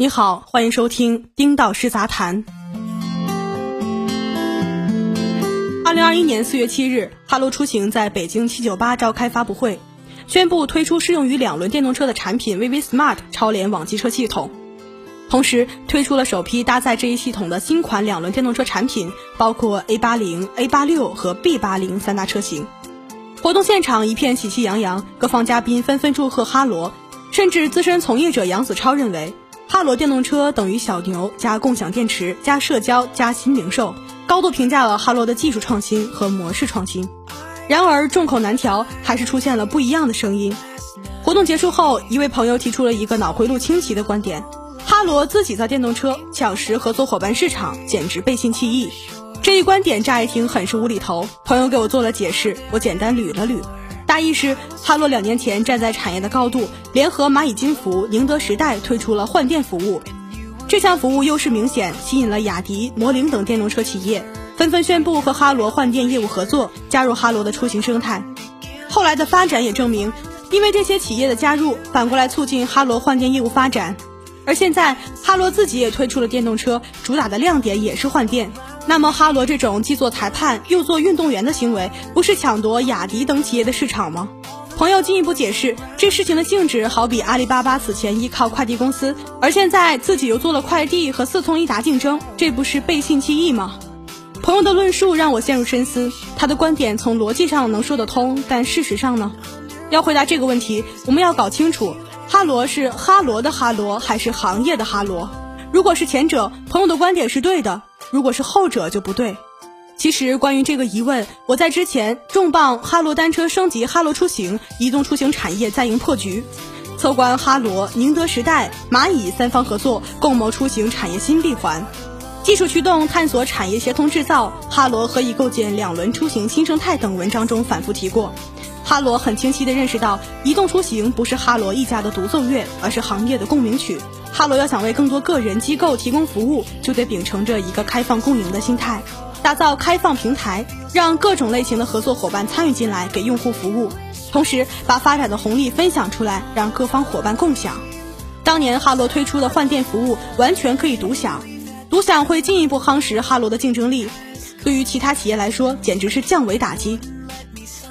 你好，欢迎收听《丁道师杂谈》。二零二一年四月七日，哈罗出行在北京七九八召开发布会，宣布推出适用于两轮电动车的产品 VV Smart 超联网机车系统，同时推出了首批搭载这一系统的新款两轮电动车产品，包括 A 八零、A 八六和 B 八零三大车型。活动现场一片喜气洋洋，各方嘉宾纷纷祝贺哈罗，甚至资深从业者杨子超认为。哈罗电动车等于小牛加共享电池加社交加新零售，高度评价了哈罗的技术创新和模式创新。然而众口难调，还是出现了不一样的声音。活动结束后，一位朋友提出了一个脑回路清奇的观点：哈罗自己造电动车抢食合作伙伴市场，简直背信弃义。这一观点乍一听很是无厘头，朋友给我做了解释，我简单捋了捋。意是，哈罗两年前站在产业的高度，联合蚂蚁金服、宁德时代推出了换电服务。这项服务优势明显，吸引了雅迪、摩凌等电动车企业纷纷宣布和哈罗换电业务合作，加入哈罗的出行生态。后来的发展也证明，因为这些企业的加入，反过来促进哈罗换电业务发展。而现在，哈罗自己也推出了电动车，主打的亮点也是换电。那么，哈罗这种既做裁判又做运动员的行为，不是抢夺雅迪等企业的市场吗？朋友进一步解释，这事情的性质好比阿里巴巴此前依靠快递公司，而现在自己又做了快递和四通一达竞争，这不是背信弃义吗？朋友的论述让我陷入深思，他的观点从逻辑上能说得通，但事实上呢？要回答这个问题，我们要搞清楚，哈罗是哈罗的哈罗，还是行业的哈罗？如果是前者，朋友的观点是对的。如果是后者就不对。其实关于这个疑问，我在之前重磅哈罗单车升级哈罗出行，移动出行产业再迎破局，策观哈罗、宁德时代、蚂蚁三方合作，共谋出行产业新闭环，技术驱动探索产业协同制造，哈罗何以构建两轮出行新生态等文章中反复提过。哈罗很清晰地认识到，移动出行不是哈罗一家的独奏乐，而是行业的共鸣曲。哈罗要想为更多个人机构提供服务，就得秉承着一个开放共赢的心态，打造开放平台，让各种类型的合作伙伴参与进来，给用户服务，同时把发展的红利分享出来，让各方伙伴共享。当年哈罗推出的换电服务完全可以独享，独享会进一步夯实哈罗的竞争力，对于其他企业来说简直是降维打击。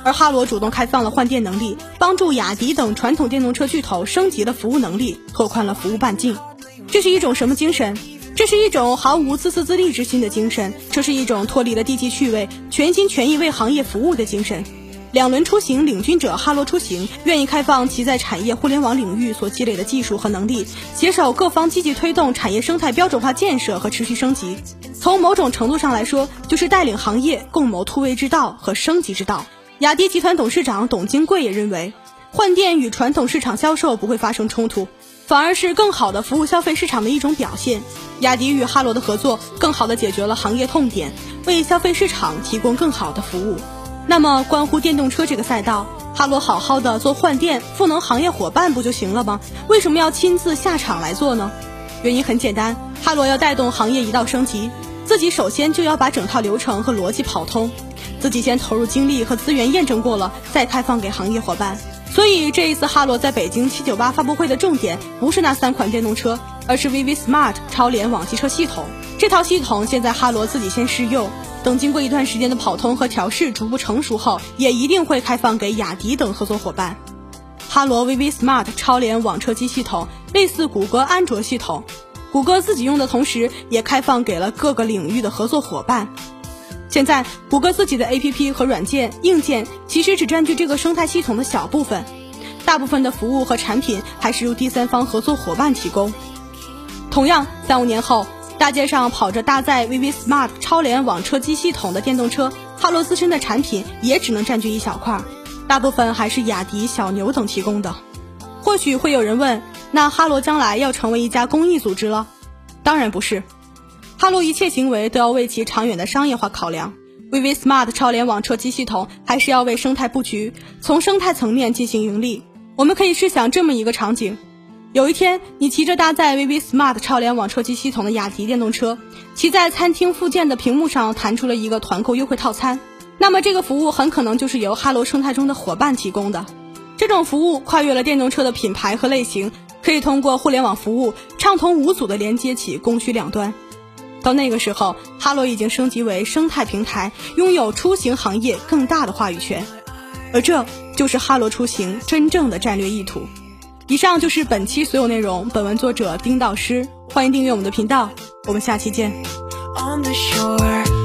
而哈罗主动开放了换电能力，帮助雅迪等传统电动车巨头升级了服务能力，拓宽了服务半径。这是一种什么精神？这是一种毫无自私自利之心的精神，这是一种脱离了低级趣味、全心全意为行业服务的精神。两轮出行领军者哈罗出行愿意开放其在产业互联网领域所积累的技术和能力，携手各方积极推动产业生态标准化建设和持续升级。从某种程度上来说，就是带领行业共谋突围之道和升级之道。雅迪集团董事长董金贵也认为，换电与传统市场销售不会发生冲突，反而是更好的服务消费市场的一种表现。雅迪与哈罗的合作，更好的解决了行业痛点，为消费市场提供更好的服务。那么，关乎电动车这个赛道，哈罗好好的做换电赋能行业伙伴不就行了吗？为什么要亲自下场来做呢？原因很简单，哈罗要带动行业一道升级，自己首先就要把整套流程和逻辑跑通。自己先投入精力和资源验证过了，再开放给行业伙伴。所以这一次哈罗在北京七九八发布会的重点不是那三款电动车，而是 VV Smart 超联网机车系统。这套系统现在哈罗自己先试用，等经过一段时间的跑通和调试逐步成熟后，也一定会开放给雅迪等合作伙伴。哈罗 VV Smart 超联网车机系统类似谷歌安卓系统，谷歌自己用的同时，也开放给了各个领域的合作伙伴。现在，谷歌自己的 APP 和软件硬件其实只占据这个生态系统的小部分，大部分的服务和产品还是由第三方合作伙伴提供。同样，三五年后，大街上跑着搭载 VV Smart 超联网车机系统的电动车，哈罗自身的产品也只能占据一小块，大部分还是雅迪、小牛等提供的。或许会有人问，那哈罗将来要成为一家公益组织了？当然不是。哈罗一切行为都要为其长远的商业化考量。VV Smart 超联网车机系统还是要为生态布局，从生态层面进行盈利。我们可以试想这么一个场景：有一天，你骑着搭载 VV Smart 超联网车机系统的雅迪电动车，骑在餐厅附件的屏幕上弹出了一个团购优惠套餐，那么这个服务很可能就是由哈罗生态中的伙伴提供的。这种服务跨越了电动车的品牌和类型。可以通过互联网服务畅通无阻地连接起供需两端。到那个时候，哈罗已经升级为生态平台，拥有出行行业更大的话语权，而这就是哈罗出行真正的战略意图。以上就是本期所有内容，本文作者丁导师，欢迎订阅我们的频道，我们下期见。On the shore.